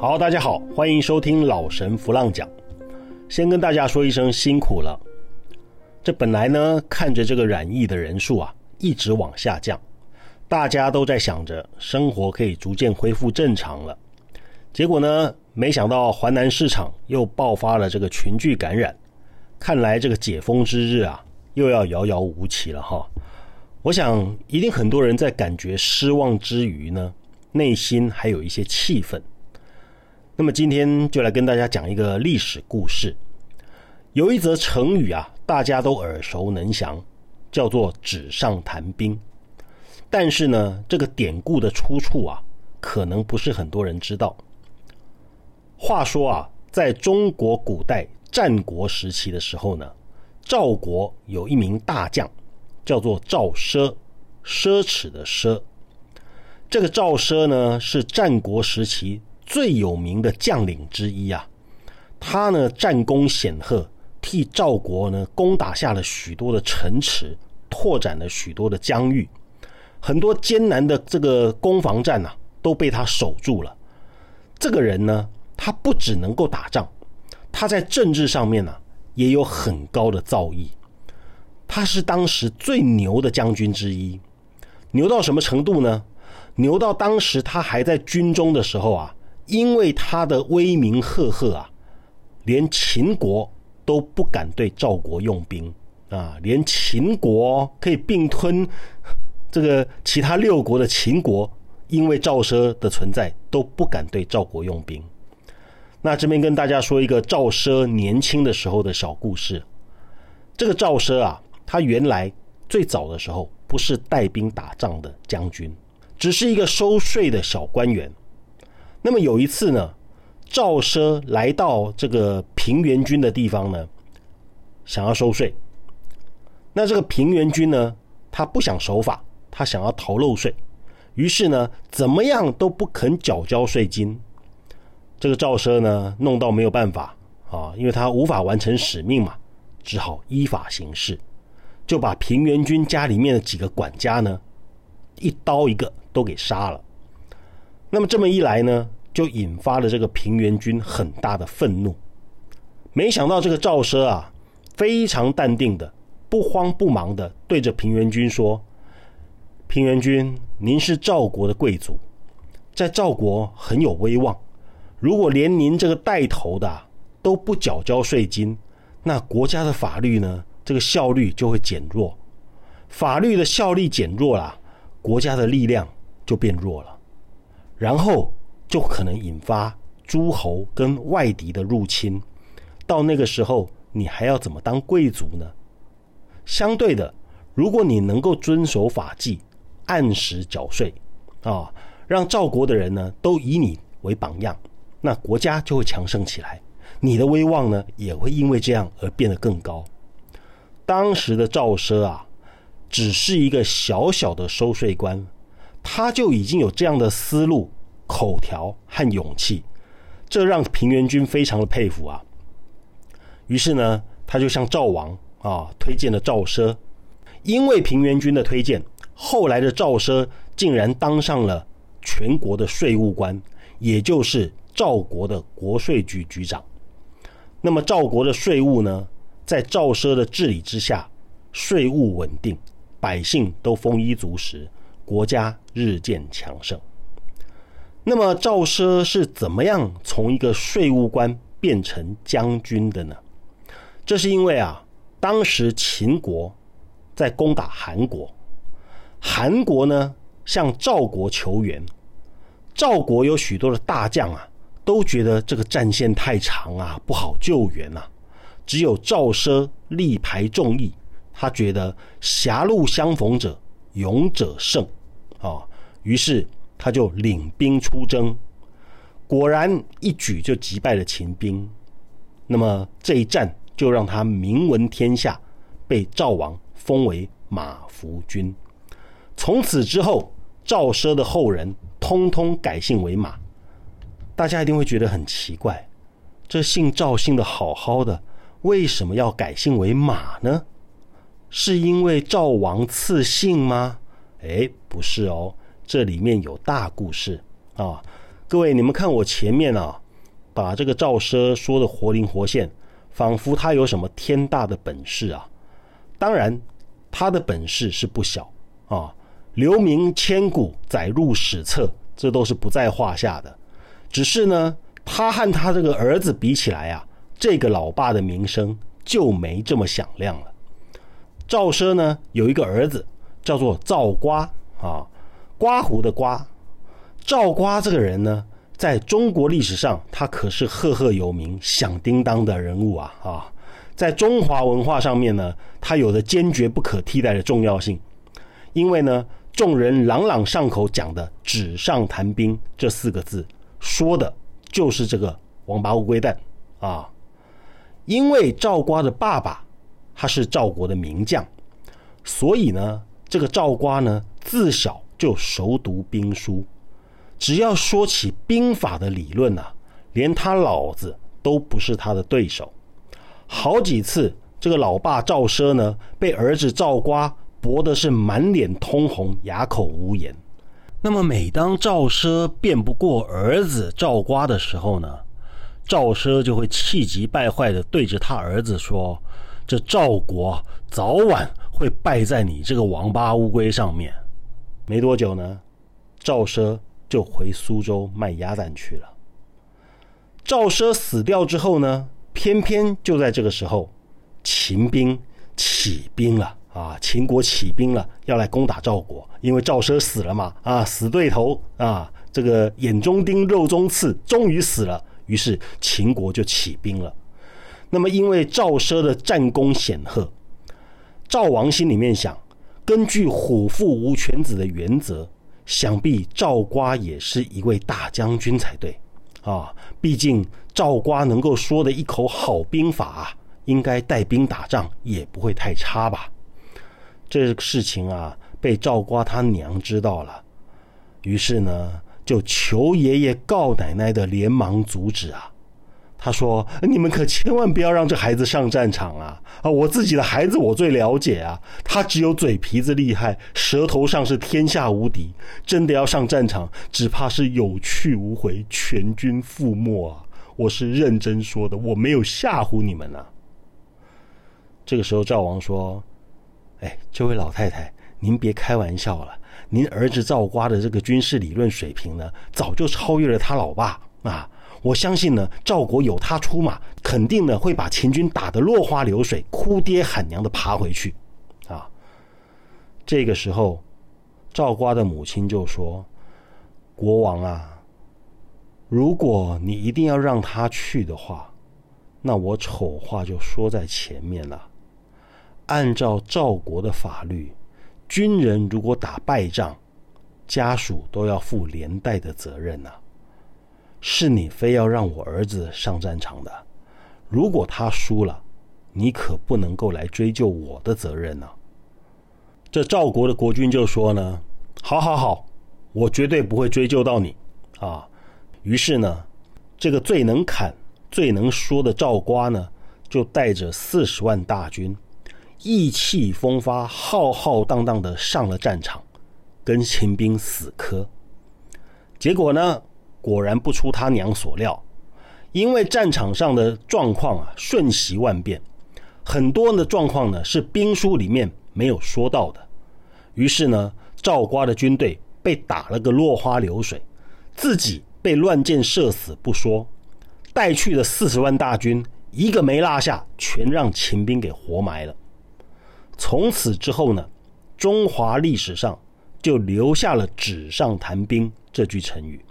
好，大家好，欢迎收听老神弗浪讲。先跟大家说一声辛苦了。这本来呢，看着这个染疫的人数啊，一直往下降，大家都在想着生活可以逐渐恢复正常了。结果呢，没想到华南市场又爆发了这个群聚感染，看来这个解封之日啊，又要遥遥无期了哈。我想，一定很多人在感觉失望之余呢，内心还有一些气愤。那么今天就来跟大家讲一个历史故事。有一则成语啊，大家都耳熟能详，叫做“纸上谈兵”。但是呢，这个典故的出处啊，可能不是很多人知道。话说啊，在中国古代战国时期的时候呢，赵国有一名大将，叫做赵奢，奢侈的奢。这个赵奢呢，是战国时期。最有名的将领之一啊，他呢战功显赫，替赵国呢攻打下了许多的城池，拓展了许多的疆域，很多艰难的这个攻防战呐都被他守住了。这个人呢，他不只能够打仗，他在政治上面呢也有很高的造诣。他是当时最牛的将军之一，牛到什么程度呢？牛到当时他还在军中的时候啊。因为他的威名赫赫啊，连秦国都不敢对赵国用兵啊，连秦国可以并吞这个其他六国的秦国，因为赵奢的存在都不敢对赵国用兵。那这边跟大家说一个赵奢年轻的时候的小故事。这个赵奢啊，他原来最早的时候不是带兵打仗的将军，只是一个收税的小官员。那么有一次呢，赵奢来到这个平原君的地方呢，想要收税。那这个平原君呢，他不想守法，他想要逃漏税，于是呢，怎么样都不肯缴交税金。这个赵奢呢，弄到没有办法啊，因为他无法完成使命嘛，只好依法行事，就把平原君家里面的几个管家呢，一刀一个都给杀了。那么这么一来呢，就引发了这个平原君很大的愤怒。没想到这个赵奢啊，非常淡定的、不慌不忙的对着平原君说：“平原君，您是赵国的贵族，在赵国很有威望。如果连您这个带头的都不缴交税金，那国家的法律呢，这个效率就会减弱。法律的效力减弱了，国家的力量就变弱了。”然后就可能引发诸侯跟外敌的入侵，到那个时候你还要怎么当贵族呢？相对的，如果你能够遵守法纪，按时缴税，啊，让赵国的人呢都以你为榜样，那国家就会强盛起来，你的威望呢也会因为这样而变得更高。当时的赵奢啊，只是一个小小的收税官。他就已经有这样的思路、口条和勇气，这让平原君非常的佩服啊。于是呢，他就向赵王啊推荐了赵奢。因为平原君的推荐，后来的赵奢竟然当上了全国的税务官，也就是赵国的国税局局长。那么赵国的税务呢，在赵奢的治理之下，税务稳定，百姓都丰衣足食。国家日渐强盛。那么赵奢是怎么样从一个税务官变成将军的呢？这是因为啊，当时秦国在攻打韩国，韩国呢向赵国求援，赵国有许多的大将啊，都觉得这个战线太长啊，不好救援呐。只有赵奢力排众议，他觉得狭路相逢者，勇者胜。啊，于是他就领兵出征，果然一举就击败了秦兵。那么这一战就让他名闻天下，被赵王封为马服君。从此之后，赵奢的后人通通改姓为马。大家一定会觉得很奇怪，这姓赵姓的好好的，为什么要改姓为马呢？是因为赵王赐姓吗？哎，不是哦，这里面有大故事啊！各位，你们看我前面啊，把这个赵奢说的活灵活现，仿佛他有什么天大的本事啊！当然，他的本事是不小啊，留名千古，载入史册，这都是不在话下的。只是呢，他和他这个儿子比起来啊，这个老爸的名声就没这么响亮了。赵奢呢，有一个儿子叫做赵瓜啊，刮胡的刮。赵瓜这个人呢，在中国历史上，他可是赫赫有名、响叮当的人物啊啊！在中华文化上面呢，他有着坚决不可替代的重要性。因为呢，众人朗朗上口讲的“纸上谈兵”这四个字，说的就是这个王八乌龟蛋啊！因为赵瓜的爸爸。他是赵国的名将，所以呢，这个赵瓜呢，自小就熟读兵书。只要说起兵法的理论啊，连他老子都不是他的对手。好几次，这个老爸赵奢呢，被儿子赵瓜驳的是满脸通红、哑口无言。那么，每当赵奢辩不过儿子赵瓜的时候呢，赵奢就会气急败坏的对着他儿子说。这赵国早晚会败在你这个王八乌龟上面。没多久呢，赵奢就回苏州卖鸭蛋去了。赵奢死掉之后呢，偏偏就在这个时候，秦兵起兵了啊！秦国起兵了，要来攻打赵国。因为赵奢死了嘛，啊，死对头啊，这个眼中钉、肉中刺，终于死了。于是秦国就起兵了。那么，因为赵奢的战功显赫，赵王心里面想，根据“虎父无犬子”的原则，想必赵瓜也是一位大将军才对啊！毕竟赵瓜能够说的一口好兵法，应该带兵打仗也不会太差吧？这个事情啊，被赵瓜他娘知道了，于是呢，就求爷爷告奶奶的，连忙阻止啊。他说：“你们可千万不要让这孩子上战场啊！啊，我自己的孩子我最了解啊，他只有嘴皮子厉害，舌头上是天下无敌。真的要上战场，只怕是有去无回，全军覆没啊！我是认真说的，我没有吓唬你们啊。”这个时候，赵王说：“哎，这位老太太，您别开玩笑了，您儿子赵瓜的这个军事理论水平呢，早就超越了他老爸啊。”我相信呢，赵国有他出马，肯定呢会把秦军打得落花流水，哭爹喊娘的爬回去，啊！这个时候，赵瓜的母亲就说：“国王啊，如果你一定要让他去的话，那我丑话就说在前面了。按照赵国的法律，军人如果打败仗，家属都要负连带的责任呐。”是你非要让我儿子上战场的，如果他输了，你可不能够来追究我的责任呢。这赵国的国君就说呢：“好好好，我绝对不会追究到你啊。”于是呢，这个最能砍、最能说的赵瓜呢，就带着四十万大军，意气风发、浩浩荡荡的上了战场，跟秦兵死磕。结果呢？果然不出他娘所料，因为战场上的状况啊瞬息万变，很多的状况呢是兵书里面没有说到的。于是呢，赵瓜的军队被打了个落花流水，自己被乱箭射死不说，带去的四十万大军一个没落下，全让秦兵给活埋了。从此之后呢，中华历史上就留下了“纸上谈兵”这句成语。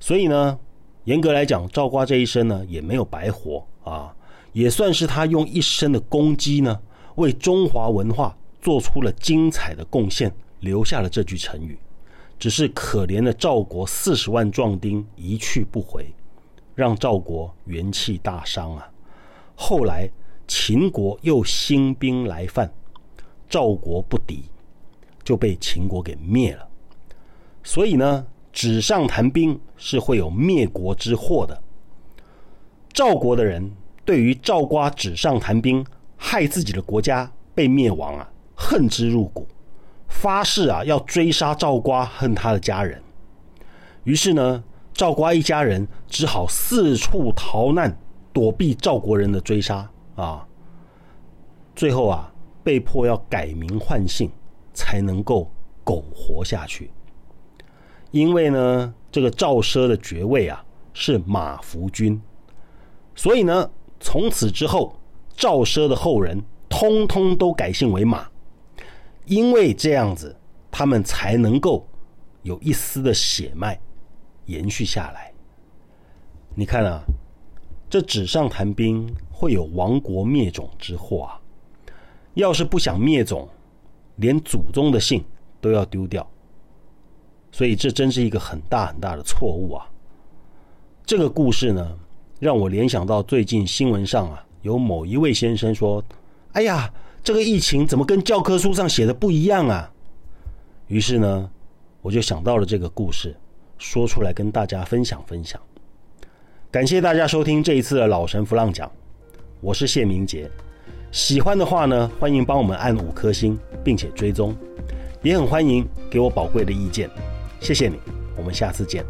所以呢，严格来讲，赵瓜这一生呢也没有白活啊，也算是他用一生的功绩呢，为中华文化做出了精彩的贡献，留下了这句成语。只是可怜的赵国四十万壮丁一去不回，让赵国元气大伤啊。后来秦国又兴兵来犯，赵国不敌，就被秦国给灭了。所以呢。纸上谈兵是会有灭国之祸的。赵国的人对于赵瓜纸上谈兵害自己的国家被灭亡啊，恨之入骨，发誓啊要追杀赵瓜恨他的家人。于是呢，赵瓜一家人只好四处逃难，躲避赵国人的追杀啊。最后啊，被迫要改名换姓，才能够苟活下去。因为呢，这个赵奢的爵位啊是马服君，所以呢，从此之后，赵奢的后人通通都改姓为马，因为这样子，他们才能够有一丝的血脉延续下来。你看啊，这纸上谈兵会有亡国灭种之祸啊！要是不想灭种，连祖宗的姓都要丢掉。所以这真是一个很大很大的错误啊！这个故事呢，让我联想到最近新闻上啊，有某一位先生说：“哎呀，这个疫情怎么跟教科书上写的不一样啊？”于是呢，我就想到了这个故事，说出来跟大家分享分享。感谢大家收听这一次的老神弗浪讲，我是谢明杰。喜欢的话呢，欢迎帮我们按五颗星，并且追踪，也很欢迎给我宝贵的意见。谢谢你，我们下次见。